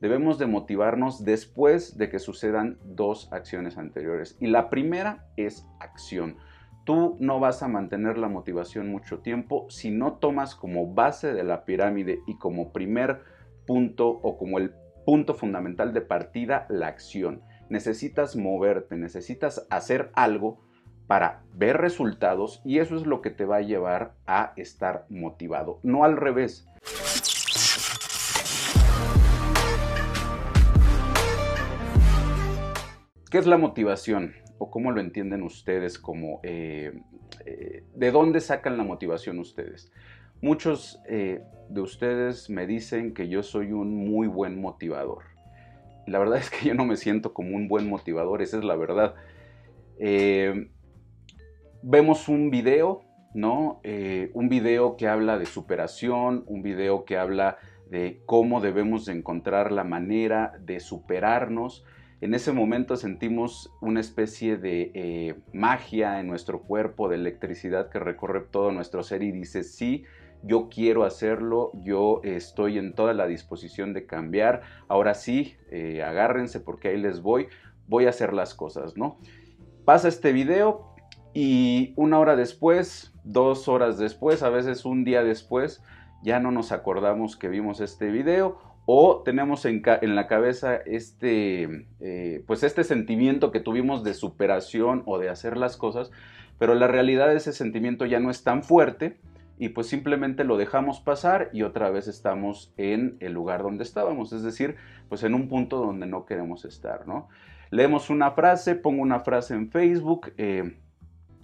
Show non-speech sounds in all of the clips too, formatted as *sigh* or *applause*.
debemos de motivarnos después de que sucedan dos acciones anteriores. Y la primera es acción. Tú no vas a mantener la motivación mucho tiempo si no tomas como base de la pirámide y como primer punto o como el punto fundamental de partida la acción. Necesitas moverte, necesitas hacer algo para ver resultados y eso es lo que te va a llevar a estar motivado, no al revés. ¿Qué es la motivación? ¿O cómo lo entienden ustedes? Eh, eh, ¿De dónde sacan la motivación ustedes? Muchos eh, de ustedes me dicen que yo soy un muy buen motivador. La verdad *laughs* es que yo no me siento como un buen motivador, esa es la verdad. vemos un video, ¿no? un video que habla de superación, un video que habla de cómo debemos de encontrar la manera de superarnos en ese momento sentimos una especie de eh, magia en nuestro cuerpo, de electricidad que recorre todo nuestro ser y dice, sí, yo quiero hacerlo, yo estoy en toda la disposición de cambiar, ahora sí, eh, agárrense porque ahí les voy, voy a hacer las cosas, ¿no? Pasa este video y una hora después, dos horas después, a veces un día después, ya no nos acordamos que vimos este video o tenemos en, la cabeza este, eh, pues este sentimiento que tuvimos de superación o de hacer las cosas, pero la realidad ese sentimiento ya no es tan fuerte y pues simplemente lo dejamos pasar y otra vez estamos en el lugar donde estábamos, es decir, pues en un punto donde no queremos estar, ¿no? Leemos una frase, pongo una frase en Facebook eh,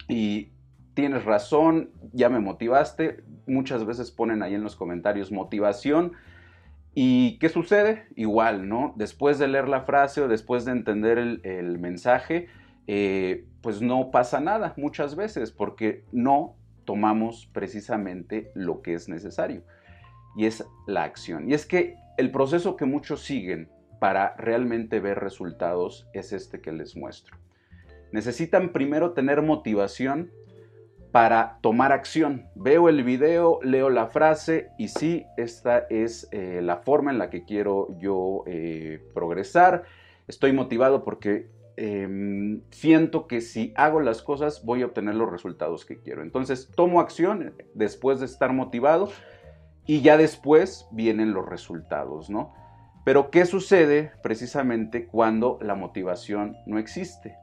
y tienes razón, ya me motivaste, muchas veces ponen ahí en los comentarios motivación, ¿Y qué sucede? Igual, ¿no? Después de leer la frase o después de entender el, mensaje, eh, pues no pasa nada muchas veces porque no tomamos precisamente lo que es necesario y es la acción. Y es que el proceso que muchos siguen para realmente ver resultados es este que les muestro. Necesitan primero tener motivación para tomar acción. Veo el video, leo la frase y sí, esta es eh, la forma en la que quiero yo eh, progresar. Estoy motivado porque em, siento que si hago las cosas voy a obtener los resultados que quiero. Entonces tomo acción después de estar motivado y ya después vienen los resultados, ¿no? Pero ¿qué sucede precisamente cuando la motivación no existe?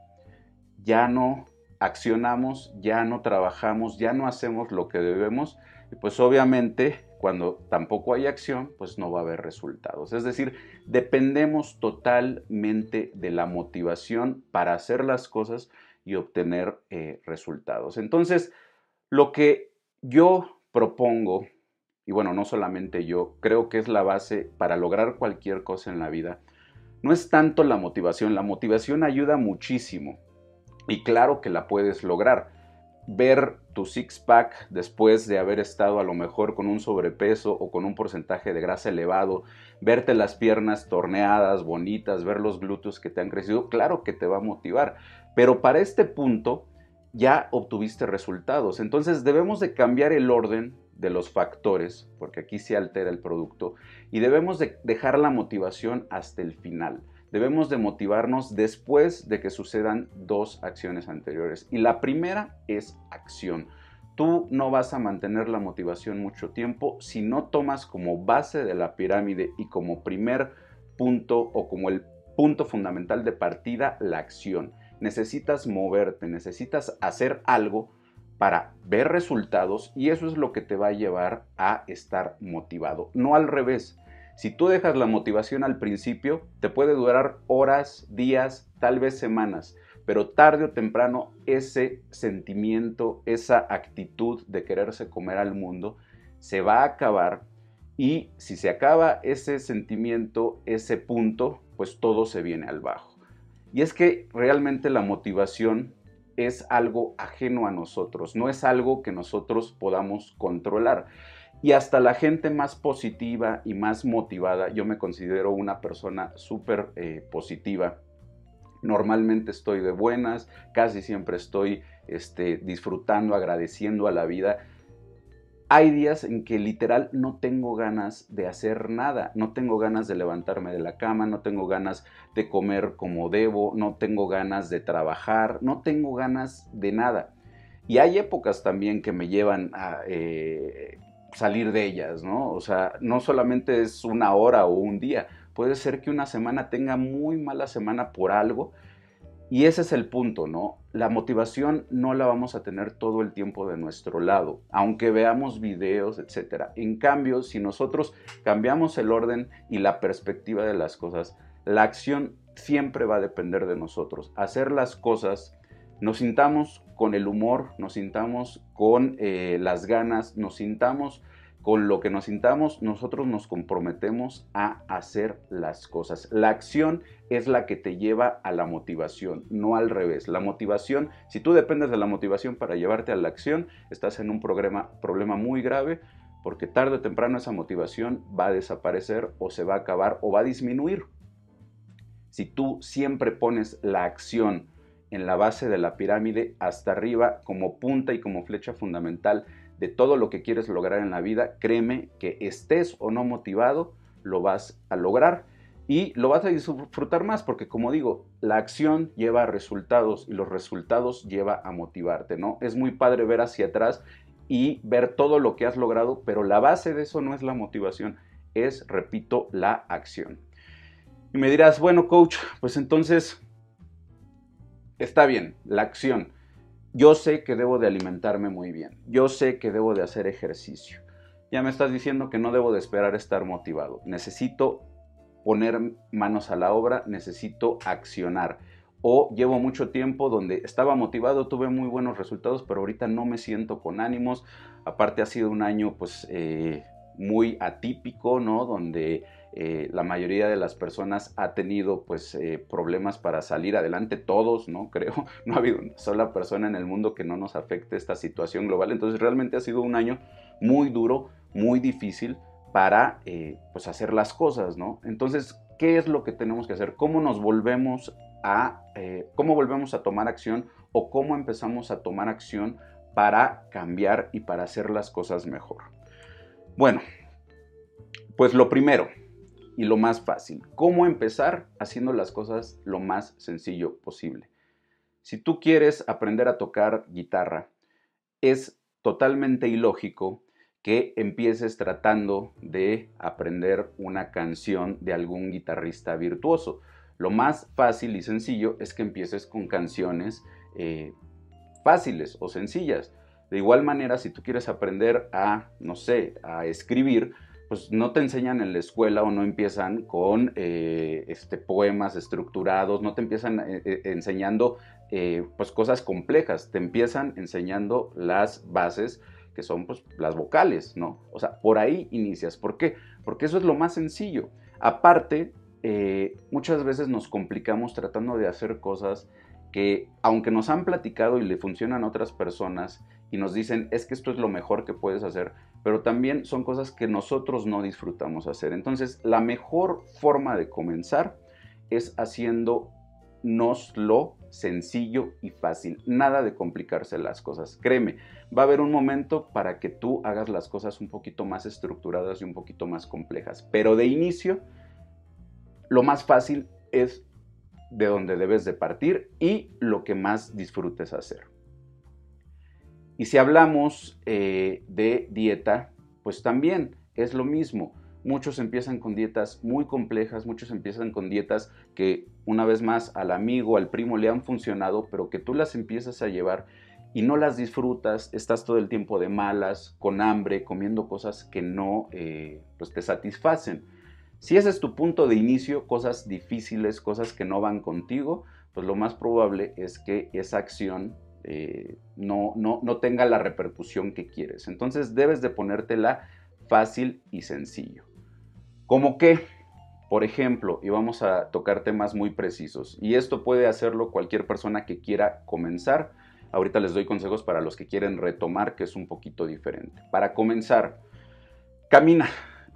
Ya no accionamos, ya no trabajamos, ya no hacemos lo que debemos, y pues obviamente cuando tampoco hay acción, pues no va a haber resultados. Es decir, dependemos totalmente de la motivación para hacer las cosas y obtener eh, resultados. Entonces, lo que yo propongo, y bueno, no solamente yo, creo que es la base para lograr cualquier cosa en la vida, no es tanto la motivación, la motivación ayuda muchísimo, y claro que la puedes lograr. Ver tu six-pack después de haber estado a lo mejor con un sobrepeso o con un porcentaje de grasa elevado, verte las piernas torneadas, bonitas, ver los glúteos que te han crecido, claro que te va a motivar. Pero para este punto ya obtuviste resultados. Entonces debemos de cambiar el orden de los factores, porque aquí se altera el producto, y debemos de dejar la motivación hasta el final debemos de motivarnos después de que sucedan dos acciones anteriores. Y la primera es acción. Tú no vas a mantener la motivación mucho tiempo si no tomas como base de la pirámide y como primer punto o como el punto fundamental de partida la acción. Necesitas moverte, necesitas hacer algo para ver resultados y eso es lo que te va a llevar a estar motivado, no al revés. Si tú dejas la motivación al principio, te puede durar horas, días, tal vez semanas, pero tarde o temprano ese sentimiento, esa actitud de quererse comer al mundo se va a acabar y si se acaba ese sentimiento, ese punto, pues todo se viene al bajo. Y es que realmente la motivación es algo ajeno a nosotros, no es algo que nosotros podamos controlar. Y hasta la gente más positiva y más motivada, yo me considero una persona súper eh, positiva. Normalmente estoy de buenas, casi siempre estoy este, disfrutando, agradeciendo a la vida. hay días en que literal no tengo ganas de hacer nada, no tengo ganas de levantarme de la cama, no tengo ganas de comer como debo, no tengo ganas de trabajar, no tengo ganas de nada. Y hay épocas también que me llevan a eh, salir de ellas, ¿no? O sea, no solamente es una hora o un día, puede ser que una semana tenga muy mala semana por algo y ese es el punto, ¿no? La motivación no la vamos a tener todo el tiempo de nuestro lado, aunque veamos videos, etc. En cambio, si nosotros cambiamos el orden y la perspectiva de las cosas, la acción siempre va a depender de nosotros. Hacer las cosas, nos sintamos con el humor, nos sintamos con eh, las ganas, nos sintamos con lo que nos sintamos, nosotros nos comprometemos a hacer las cosas. La acción es la que te lleva a la motivación, no al revés. La motivación, si tú dependes de la motivación para llevarte a la acción, estás en un problema, problema muy grave porque tarde o temprano esa motivación va a desaparecer o se va a acabar o va a disminuir. Si tú siempre pones la acción en la base de la pirámide hasta arriba como punta y como flecha fundamental, de todo lo que quieres lograr en la vida, créeme que estés o no motivado, lo vas a lograr y lo vas a disfrutar más porque como digo, la acción lleva a resultados y los resultados lleva a motivarte, ¿no? Es muy padre ver hacia atrás y ver todo lo que has logrado, pero la base de eso no es la motivación, es, repito, la acción. Y me dirás, bueno, coach, pues entonces está bien, la acción yo sé que debo de alimentarme muy bien, yo sé que debo de hacer ejercicio. Ya me estás diciendo que no debo de esperar estar motivado. Necesito poner manos a la obra, necesito accionar. O llevo mucho tiempo donde estaba motivado, tuve muy buenos resultados, pero ahorita no me siento con ánimos. Aparte ha sido un año pues eh, muy atípico, ¿no? Donde eh, la mayoría de las personas ha tenido pues eh, problemas para salir adelante, todos, ¿no? *laughs* Creo, no ha habido una sola persona en el mundo que no nos afecte esta situación global, entonces realmente ha sido un año muy duro, muy difícil para eh, pues hacer las cosas, ¿no? Entonces, ¿qué es lo que tenemos que hacer? ¿Cómo nos volvemos a, cómo volvemos a tomar acción o cómo empezamos a tomar acción para cambiar y para hacer las cosas mejor? Bueno, pues lo primero, y lo más fácil. ¿Cómo empezar haciendo las cosas lo más sencillo posible? Si tú quieres aprender a tocar guitarra, es totalmente ilógico que empieces tratando de aprender una canción de algún guitarrista virtuoso. Lo más fácil y sencillo es que empieces con canciones eh, fáciles o sencillas. De igual manera, si tú quieres aprender a, no sé, a escribir, pues no te enseñan en la escuela o no empiezan con eh, este, poemas estructurados, no te empiezan eh, eh, enseñando pues cosas complejas, te empiezan enseñando las bases que son pues las vocales, ¿no? O sea, por ahí inicias. ¿Por qué? Porque eso es lo más sencillo. Aparte, muchas veces nos complicamos tratando de hacer cosas que, aunque nos han platicado y le funcionan a otras personas y nos dicen, es que esto es lo mejor que puedes hacer, pero también son cosas que nosotros no disfrutamos hacer. Entonces, la mejor forma de comenzar es haciéndonos lo sencillo y fácil. Nada de complicarse las cosas. Créeme, va a haber un momento para que tú hagas las cosas un poquito más estructuradas y un poquito más complejas. Pero de inicio, lo más fácil es de donde debes de partir y lo que más disfrutes hacer. Y si hablamos eh, de dieta, pues también es lo mismo. Muchos empiezan con dietas muy complejas, muchos empiezan con dietas que una vez más al amigo, al primo le han funcionado, pero que tú las empiezas a llevar y no las disfrutas, estás todo el tiempo de malas, con hambre, comiendo cosas que no eh, pues te satisfacen. Si ese es tu punto de inicio, cosas difíciles, cosas que no van contigo, pues lo más probable es que esa acción eh, no, no, no tenga la repercusión que quieres. Entonces debes de ponértela fácil y sencillo. Como que, por ejemplo, y vamos a tocar temas muy precisos, y esto puede hacerlo cualquier persona que quiera comenzar. Ahorita les doy consejos para los que quieren retomar, que es un poquito diferente. Para comenzar, camina.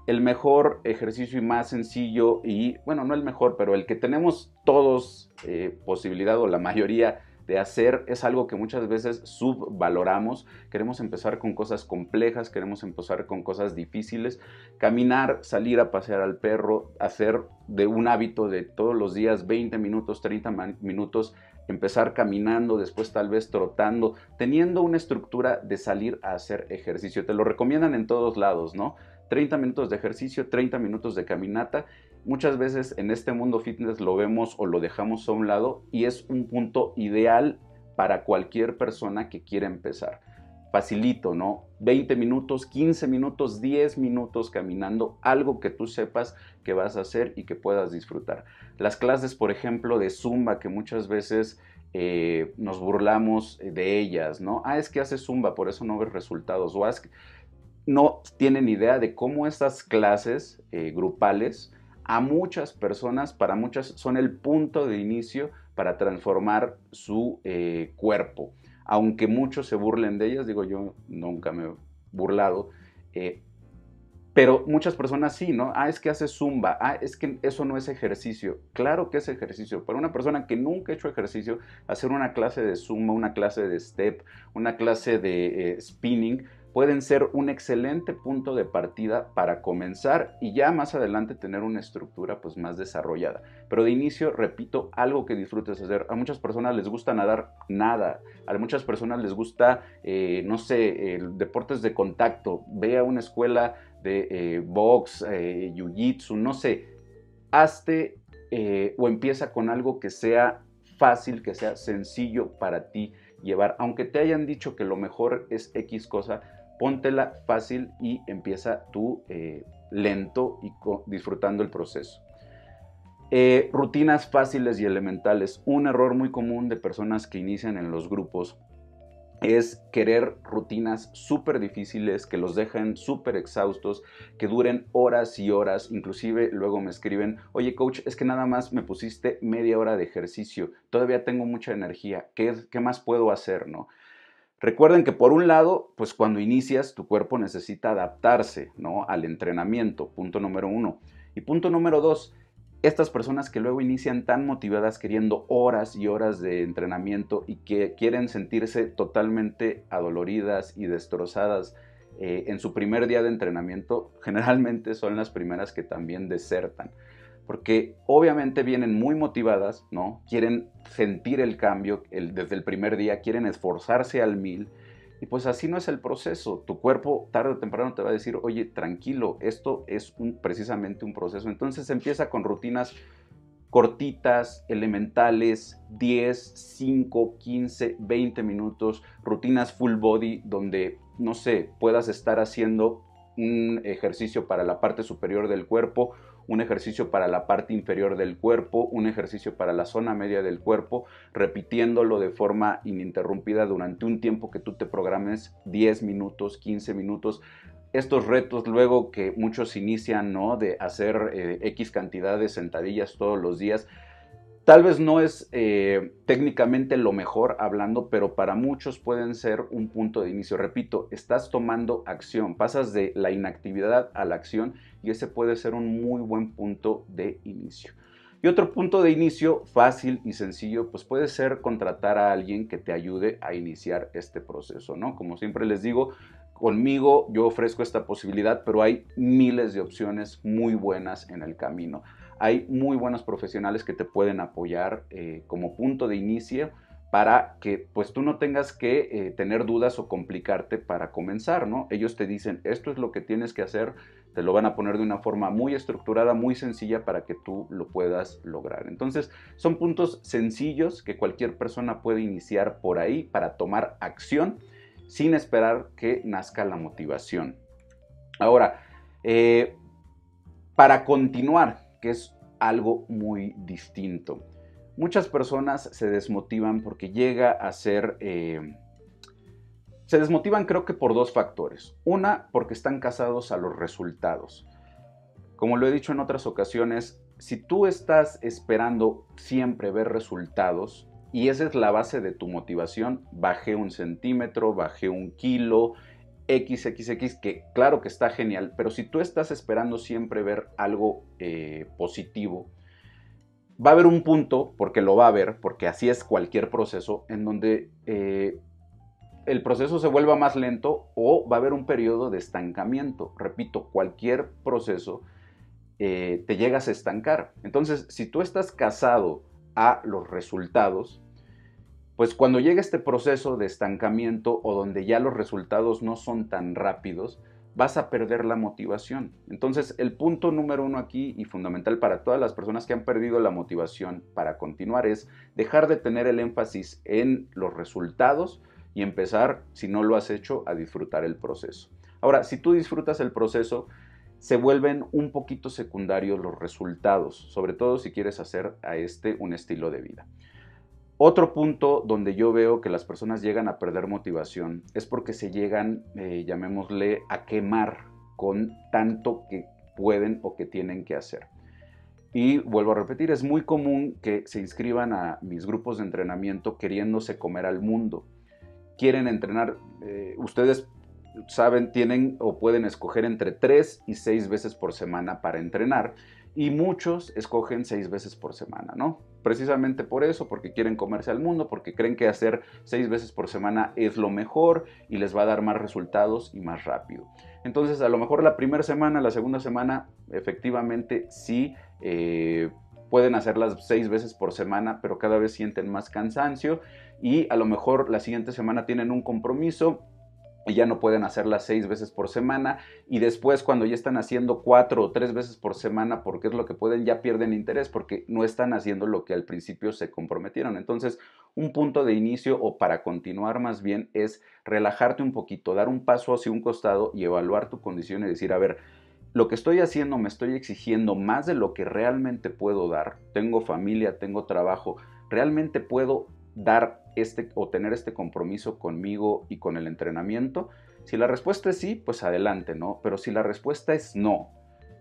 El mejor ejercicio y más sencillo, y bueno, no el mejor, pero el que tenemos todos eh, posibilidad o la mayoría de hacer es algo que muchas veces subvaloramos. Queremos empezar con cosas complejas, queremos empezar con cosas difíciles. Caminar, salir a pasear al perro, hacer de un hábito de todos los días 20 minutos, 30 minutos, empezar caminando, después tal vez trotando, teniendo una estructura de salir a hacer ejercicio. Te lo recomiendan en todos lados, ¿no? 30 minutos de ejercicio, 30 minutos de caminata. Muchas veces en este mundo fitness lo vemos o lo dejamos a un lado y es un punto ideal para cualquier persona que quiera empezar. Facilito, ¿no? 20 minutos, 15 minutos, 10 minutos caminando, algo que tú sepas que vas a hacer y que puedas disfrutar. Las clases, por ejemplo, de Zumba, que muchas veces eh, nos burlamos de ellas, ¿no? Ah, es que hace Zumba, por eso no ves resultados. O es no tienen idea de cómo estas clases eh, grupales a muchas personas, para muchas, son el punto de inicio para transformar su eh, cuerpo. Aunque muchos se burlen de ellas, digo yo nunca me he burlado, eh, pero muchas personas sí, ¿no? Ah, es que hace zumba, ah, es que eso no es ejercicio. Claro que es ejercicio. Para una persona que nunca ha hecho ejercicio, hacer una clase de zumba, una clase de step, una clase de spinning, pueden ser un excelente punto de partida para comenzar y ya más adelante tener una estructura pues más desarrollada. Pero de inicio, repito, algo que disfrutes hacer. A muchas personas les gusta nadar, nada. A muchas personas les gusta, eh, no sé, deportes de contacto. Ve a una escuela de eh, box, eh, jiu-jitsu, no sé. Hazte o empieza con algo que sea fácil, que sea sencillo para ti llevar. Aunque te hayan dicho que lo mejor es X cosa, póntela fácil y empieza tú eh, lento y disfrutando el proceso. Eh, rutinas fáciles y elementales. Un error muy común de personas que inician en los grupos es querer rutinas súper difíciles que los dejen súper exhaustos, que duren horas y horas. Inclusive luego me escriben, oye coach, es que nada más me pusiste media hora de ejercicio, todavía tengo mucha energía, ¿qué, qué más puedo hacer? ¿no? Recuerden que por un lado, pues cuando inicias, tu cuerpo necesita adaptarse ¿no? al entrenamiento, punto número uno. Y punto número dos, estas personas que luego inician tan motivadas queriendo horas y horas de entrenamiento y que quieren sentirse totalmente adoloridas y destrozadas eh, en su primer día de entrenamiento, *laughs* generalmente son las primeras que también desertan porque obviamente vienen muy motivadas, ¿no? Quieren sentir el cambio desde el primer día, quieren esforzarse al mil, y pues así no es el proceso. Tu cuerpo tarde o temprano te va a decir, oye, tranquilo, esto es precisamente un proceso. Entonces empieza con rutinas cortitas, elementales, 10, 5, 15, 20 minutos, rutinas full body donde, no sé, puedas estar haciendo un ejercicio para la parte superior del cuerpo, un ejercicio para la parte inferior del cuerpo, un ejercicio para la zona media del cuerpo, repitiéndolo de forma ininterrumpida durante un tiempo que tú te programes 10 minutos, 15 minutos. Estos retos luego que muchos inician, ¿no? De hacer eh, X cantidad de sentadillas todos los días, Tal vez no es eh, técnicamente lo mejor hablando, pero para muchos pueden ser un punto de inicio. Repito, estás tomando acción, pasas de la inactividad a la acción y ese puede ser un muy buen punto de inicio. Y otro punto de inicio fácil y sencillo, pues puede ser contratar a alguien que te ayude a iniciar este proceso, ¿no? Como siempre les digo, conmigo yo ofrezco esta posibilidad, pero hay miles de opciones muy buenas en el camino hay muy buenos profesionales que te pueden apoyar eh, como punto de inicio para que pues tú no tengas que eh, tener dudas o complicarte para comenzar, ¿no? Ellos te dicen, esto es lo que tienes que hacer, te lo van a poner de una forma muy estructurada, muy sencilla para que tú lo puedas lograr. Entonces, son puntos sencillos que cualquier persona puede iniciar por ahí para tomar acción sin esperar que nazca la motivación. Ahora, eh, para continuar, es algo muy distinto. Muchas personas se desmotivan porque llega a ser... Eh, se desmotivan creo que por dos factores. Una, porque están casados a los resultados. Como lo he dicho en otras ocasiones, si tú estás esperando siempre ver resultados, y esa es la base de tu motivación, bajé un centímetro, bajé un kilo, XXX, que claro que está genial, pero si tú estás esperando siempre ver algo eh, positivo, va a haber un punto, porque lo va a haber, porque así es cualquier proceso, en donde eh, el proceso se vuelva más lento o va a haber un periodo de estancamiento. Repito, cualquier proceso eh, te llegas a estancar. Entonces, si tú estás casado a los resultados, pues cuando llega este proceso de estancamiento o donde ya los resultados no son tan rápidos, vas a perder la motivación. Entonces, el punto número uno aquí y fundamental para todas las personas que han perdido la motivación para continuar es dejar de tener el énfasis en los resultados y empezar, si no lo has hecho, a disfrutar el proceso. Ahora, si tú disfrutas el proceso, se vuelven un poquito secundarios los resultados, sobre todo si quieres hacer a este un estilo de vida. Otro punto donde yo veo que las personas llegan a perder motivación es porque se llegan, eh, llamémosle, a quemar con tanto que pueden o que tienen que hacer. Y vuelvo a repetir, es muy común que se inscriban a mis grupos de entrenamiento queriéndose comer al mundo. Quieren entrenar, eh, ustedes saben, tienen o pueden escoger entre 3 y 6 veces por semana para entrenar y muchos escogen 6 veces por semana, ¿no? Precisamente por eso, porque quieren comerse al mundo, porque creen que hacer 6 veces por semana es lo mejor y les va a dar más resultados y más rápido. Entonces, a lo mejor la primera semana, la segunda semana, efectivamente sí eh, pueden hacerlas 6 veces por semana, pero cada vez sienten más cansancio y a lo mejor la siguiente semana tienen un compromiso y ya no pueden hacerlas seis veces por semana y después cuando ya están haciendo cuatro o tres veces por semana porque es lo que pueden ya pierden interés porque no están haciendo lo que al principio se comprometieron. Entonces un punto de inicio o para continuar más bien es relajarte un poquito dar un paso hacia un costado y evaluar tu condición y decir a ver lo que estoy haciendo me estoy exigiendo más de lo que realmente puedo dar. Tengo familia tengo trabajo realmente puedo dar este o tener este compromiso conmigo y con el entrenamiento? Si la respuesta es sí, pues adelante, ¿no? Pero si la respuesta es no,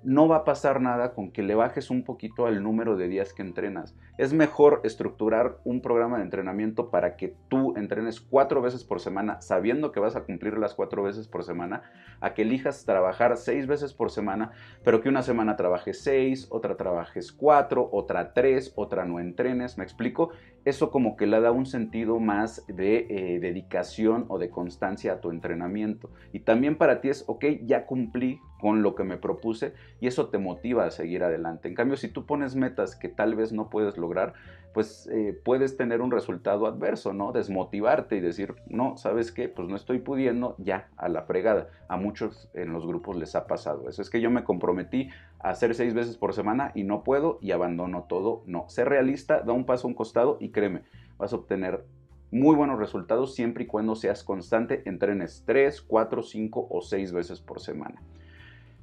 no va a pasar nada con que le bajes un poquito al número de días que entrenas. Es mejor estructurar un programa de entrenamiento para que tú entrenes cuatro veces por semana sabiendo que vas a cumplir las cuatro veces por semana, a que elijas trabajar seis veces por semana, pero que una semana trabajes seis, otra trabajes cuatro, otra tres, otra no entrenes, ¿me explico? Eso como que le da un sentido más de eh, dedicación o de constancia a tu entrenamiento. Y también para ti es, ok, ya cumplí con lo que me propuse y eso te motiva a seguir adelante. En cambio, si tú pones metas que tal vez no puedes lograr, pues eh, puedes tener un resultado adverso, ¿no? Desmotivarte y decir, no, ¿sabes qué? Pues no estoy pudiendo, ya, a la fregada. A muchos en los grupos les ha pasado eso. Es que yo me comprometí a hacer seis veces por semana y no puedo y abandono todo. No, sé realista, da un paso a un costado y créeme, vas a obtener muy buenos resultados siempre y cuando seas constante, entrenes 3, 4, 5 o 6 veces por semana.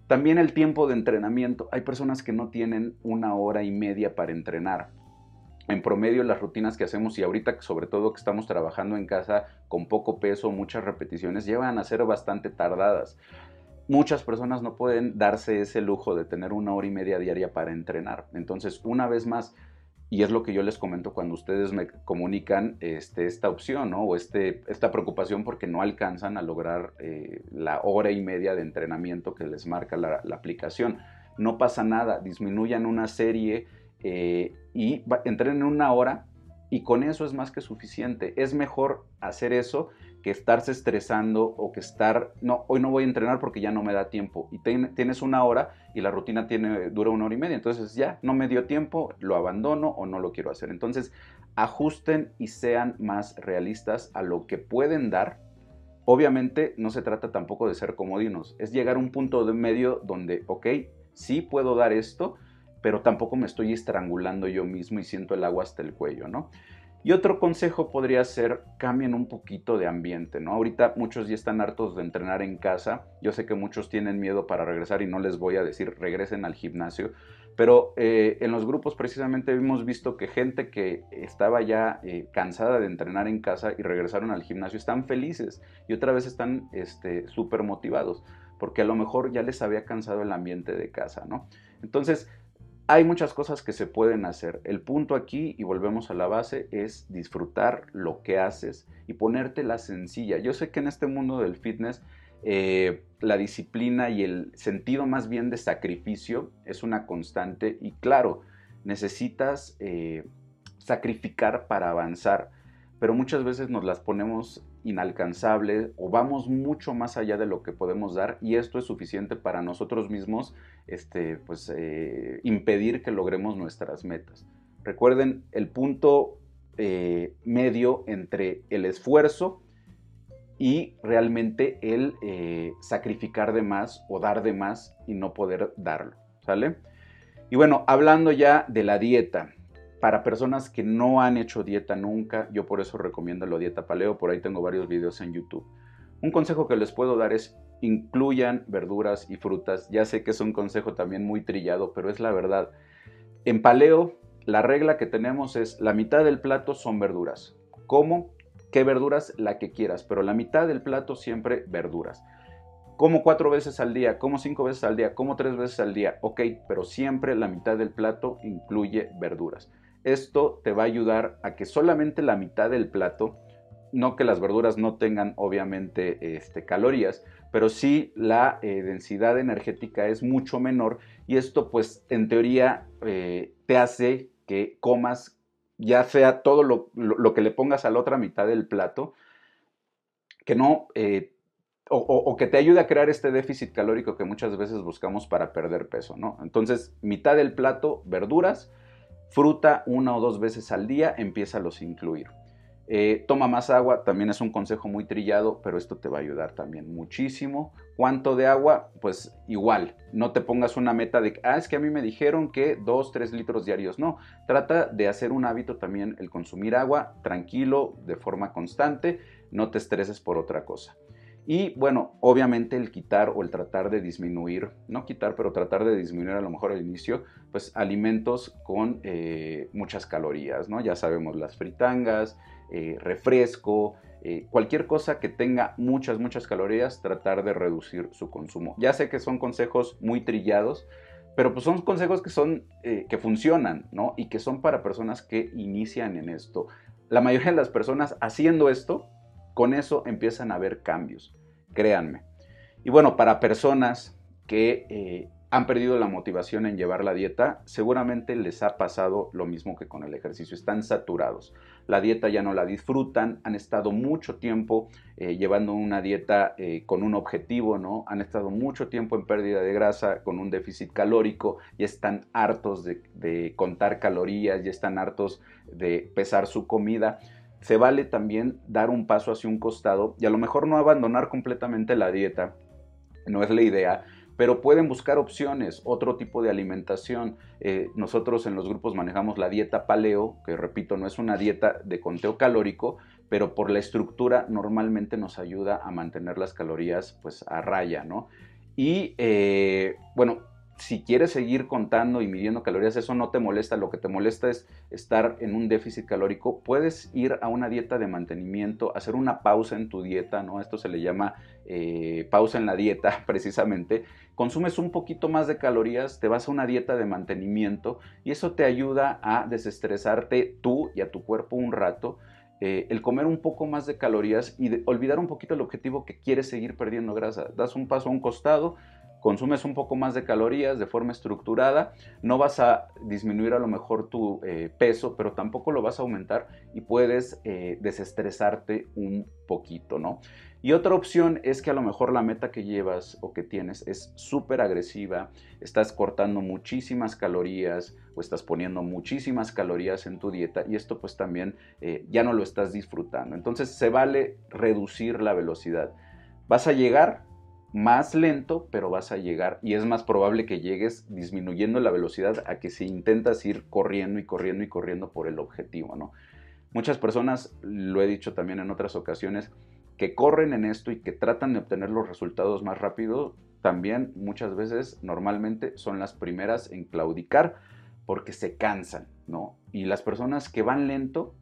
También el tiempo de entrenamiento. Hay personas que no tienen una hora y media para entrenar. En promedio las rutinas que hacemos y ahorita sobre todo que estamos trabajando en casa con poco peso, muchas repeticiones, llevan a ser bastante tardadas. Muchas personas no pueden darse ese lujo de tener una hora y media diaria para entrenar. Entonces, una vez más, y es lo que yo les comento cuando ustedes me comunican este, esta opción o este, esta preocupación porque no alcanzan a lograr eh, la hora y media de entrenamiento que les marca la, aplicación. No pasa nada, disminuyan una serie eh, y entrenen una hora y con eso es más que suficiente. Es mejor hacer eso que estarse estresando o que estar, no, hoy no voy a entrenar porque ya no me da tiempo. Y tienes una hora y la rutina tiene, dura una hora y media. Entonces ya no me dio tiempo, lo abandono o no lo quiero hacer. Entonces ajusten y sean más realistas a lo que pueden dar. Obviamente no se trata tampoco de ser comodinos, es llegar a un punto de medio donde, ok, sí puedo dar esto, pero tampoco me estoy estrangulando yo mismo y siento el agua hasta el cuello, ¿no? Y otro consejo podría ser cambien un poquito de ambiente, ¿no? Ahorita muchos ya están hartos de entrenar en casa. Yo sé que muchos tienen miedo para regresar y no les voy a decir regresen al gimnasio, pero eh, en los grupos precisamente hemos visto que gente que estaba ya eh, cansada de entrenar en casa y regresaron al gimnasio están felices y otra vez están súper este, motivados porque a lo mejor ya les había cansado el ambiente de casa, ¿no? Entonces, hay muchas cosas que se pueden hacer. El punto aquí, y volvemos a la base, es disfrutar lo que haces y ponerte la sencilla. Yo sé que en este mundo del fitness eh, la disciplina y el sentido más bien de sacrificio es una constante y claro, necesitas eh, sacrificar para avanzar, pero muchas veces nos las ponemos inalcanzables o vamos mucho más allá de lo que podemos dar y esto es suficiente para nosotros mismos este, pues, eh, impedir que logremos nuestras metas. Recuerden el punto eh, medio entre el esfuerzo y realmente el eh, sacrificar de más o dar de más y no poder darlo, ¿sale? Y bueno, hablando ya de la dieta, para personas que no han hecho dieta nunca, yo por eso recomiendo la dieta paleo, por ahí tengo varios videos en YouTube. Un consejo que les puedo dar es incluyan verduras y frutas. Ya sé que es un consejo también muy trillado, pero es la verdad. En paleo, la regla que tenemos es la mitad del plato son verduras. ¿Cómo? ¿Qué verduras? La que quieras, pero la mitad del plato siempre verduras. Como cuatro veces al día, como cinco veces al día, como tres veces al día, ok, pero siempre la mitad del plato incluye verduras. Esto te va a ayudar a que solamente la mitad del plato, no que las verduras no tengan obviamente este, calorías, pero sí la eh, densidad energética es mucho menor y esto pues en teoría eh, te hace que comas ya sea todo lo, que le pongas a la otra mitad del plato, que no, eh, o, que te ayude a crear este déficit calórico que muchas veces buscamos para perder peso, ¿no? Entonces, mitad del plato, verduras, fruta una o dos veces al día, empieza a los incluir. Eh, toma más agua, también es un consejo muy trillado, pero esto te va a ayudar también muchísimo. ¿Cuánto de agua? Pues igual, no te pongas una meta de, ah, es que a mí me dijeron que 2, 3 litros diarios. No, trata de hacer un hábito también el consumir agua tranquilo, de forma constante, no te estreses por otra cosa. Y bueno, obviamente el quitar o el tratar de disminuir, no quitar, pero tratar de disminuir a lo mejor al inicio, pues alimentos con eh, muchas calorías, ¿no? Ya sabemos las fritangas, eh, refresco, eh, cualquier cosa que tenga muchas, muchas calorías, tratar de reducir su consumo. Ya sé que son consejos muy trillados, pero pues son consejos que son, que funcionan, ¿no? Y que son para personas que inician en esto. La mayoría de las personas haciendo esto con eso empiezan a haber cambios, créanme. Y bueno, para personas que eh, han perdido la motivación en llevar la dieta, seguramente les ha pasado lo mismo que con el ejercicio. Están saturados. La dieta ya no la disfrutan, han estado mucho tiempo eh, llevando una dieta eh, con un objetivo, ¿no? Han estado mucho tiempo en pérdida de grasa, con un déficit calórico, y están hartos de, de contar calorías, y están hartos de pesar su comida se vale también dar un paso hacia un costado y a lo mejor no abandonar completamente la dieta, no es la idea, pero pueden buscar opciones, otro tipo de alimentación. Eh, nosotros en los grupos manejamos la dieta paleo, que repito, no es una dieta de conteo calórico, pero por la estructura normalmente nos ayuda a mantener las calorías pues a raya, ¿no? Y eh, bueno, si quieres seguir contando y midiendo calorías, eso no te molesta, lo que te molesta es estar en un déficit calórico, puedes ir a una dieta de mantenimiento, hacer una pausa en tu dieta, ¿no? Esto se le llama eh, pausa en la dieta *laughs* precisamente. Consumes un poquito más de calorías, te vas a una dieta de mantenimiento y eso te ayuda a desestresarte tú y a tu cuerpo un rato. Eh, el comer un poco más de calorías y olvidar un poquito el objetivo que quieres seguir perdiendo grasa. Das un paso a un costado, consumes un poco más de calorías de forma estructurada, no vas a disminuir a lo mejor tu eh, peso, pero tampoco lo vas a aumentar y puedes eh, desestresarte un poquito, ¿no? Y otra opción es que a lo mejor la meta que llevas o que tienes es súper agresiva, estás cortando muchísimas calorías o estás poniendo muchísimas calorías en tu dieta y esto pues también eh, ya no lo estás disfrutando. Entonces se vale reducir la velocidad. Vas a llegar más lento, pero vas a llegar y es más probable que llegues disminuyendo la velocidad a que si intentas ir corriendo y corriendo y corriendo por el objetivo, ¿no? Muchas personas, lo he dicho también en otras ocasiones, que corren en esto y que tratan de obtener los resultados más rápido, también muchas veces normalmente son las primeras en claudicar porque se cansan, ¿no? Y las personas que van lento,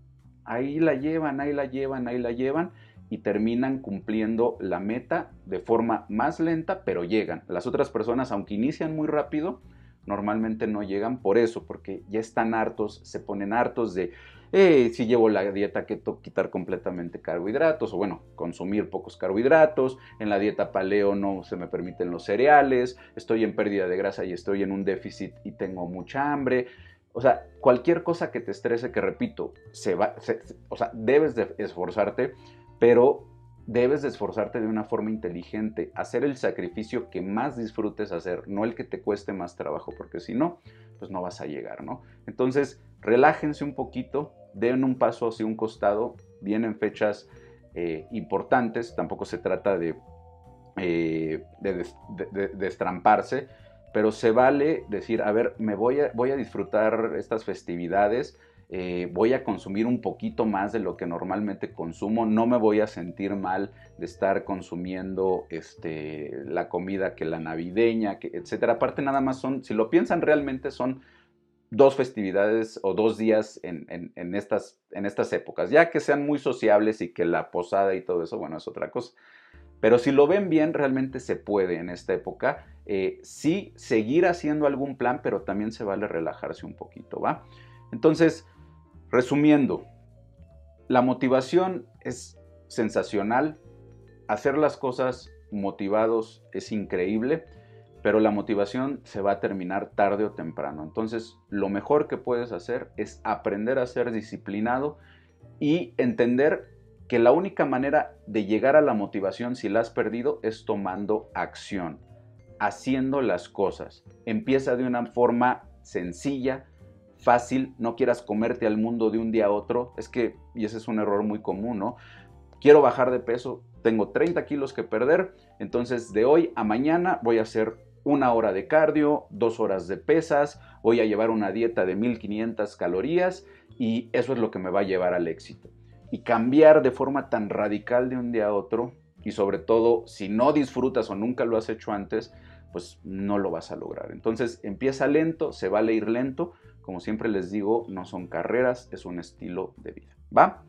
ahí la llevan, ahí la llevan, ahí la llevan y terminan cumpliendo la meta de forma más lenta, pero llegan. Las otras personas, aunque inician muy rápido, normalmente no llegan por eso, porque ya están hartos, se ponen hartos de, eh, si llevo la dieta keto, quitar completamente carbohidratos, o bueno, consumir pocos carbohidratos, en la dieta paleo no se me permiten los cereales, estoy en pérdida de grasa y estoy en un déficit y tengo mucha hambre. O sea, cualquier cosa que te estrese, que repito, se va, o sea, debes de esforzarte, pero debes de esforzarte de una forma inteligente, hacer el sacrificio que más disfrutes hacer, no el que te cueste más trabajo, porque si no, pues no vas a llegar, ¿no? Entonces, relájense un poquito, den un paso hacia un costado, vienen fechas eh, importantes, tampoco se trata de, eh, de, destramparse, pero se vale decir, a ver, me voy a, voy a disfrutar estas festividades, eh, voy a consumir un poquito más de lo que normalmente consumo, no me voy a sentir mal de estar consumiendo este, la comida que la navideña, que, etcétera. Aparte nada más son, si lo piensan realmente son dos festividades o dos días en, estas, en estas épocas, ya que sean muy sociables y que la posada y todo eso, bueno, es otra cosa. Pero si lo ven bien, realmente se puede en esta época. Eh, sí, seguir haciendo algún plan, pero también se vale relajarse un poquito, ¿va? Entonces, Resumiendo, la motivación es sensacional, hacer las cosas motivados es increíble, pero la motivación se va a terminar tarde o temprano. Entonces, lo mejor que puedes hacer es aprender a ser disciplinado y entender que la única manera de llegar a la motivación si la has perdido es tomando acción, haciendo las cosas. Empieza de una forma sencilla, fácil, no quieras comerte al mundo de un día a otro. Es que, y ese es un error muy común, ¿no? Quiero bajar de peso, tengo 30 kilos que perder, entonces de hoy a mañana voy a hacer una hora de cardio, dos horas de pesas, voy a llevar una dieta de 1500 calorías y eso es lo que me va a llevar al éxito. Y cambiar de forma tan radical de un día a otro, y sobre todo si no disfrutas o nunca lo has hecho antes, pues no lo vas a lograr. Entonces empieza lento, se vale ir lento, como siempre les digo, no son carreras, es un estilo de vida. ¿Va?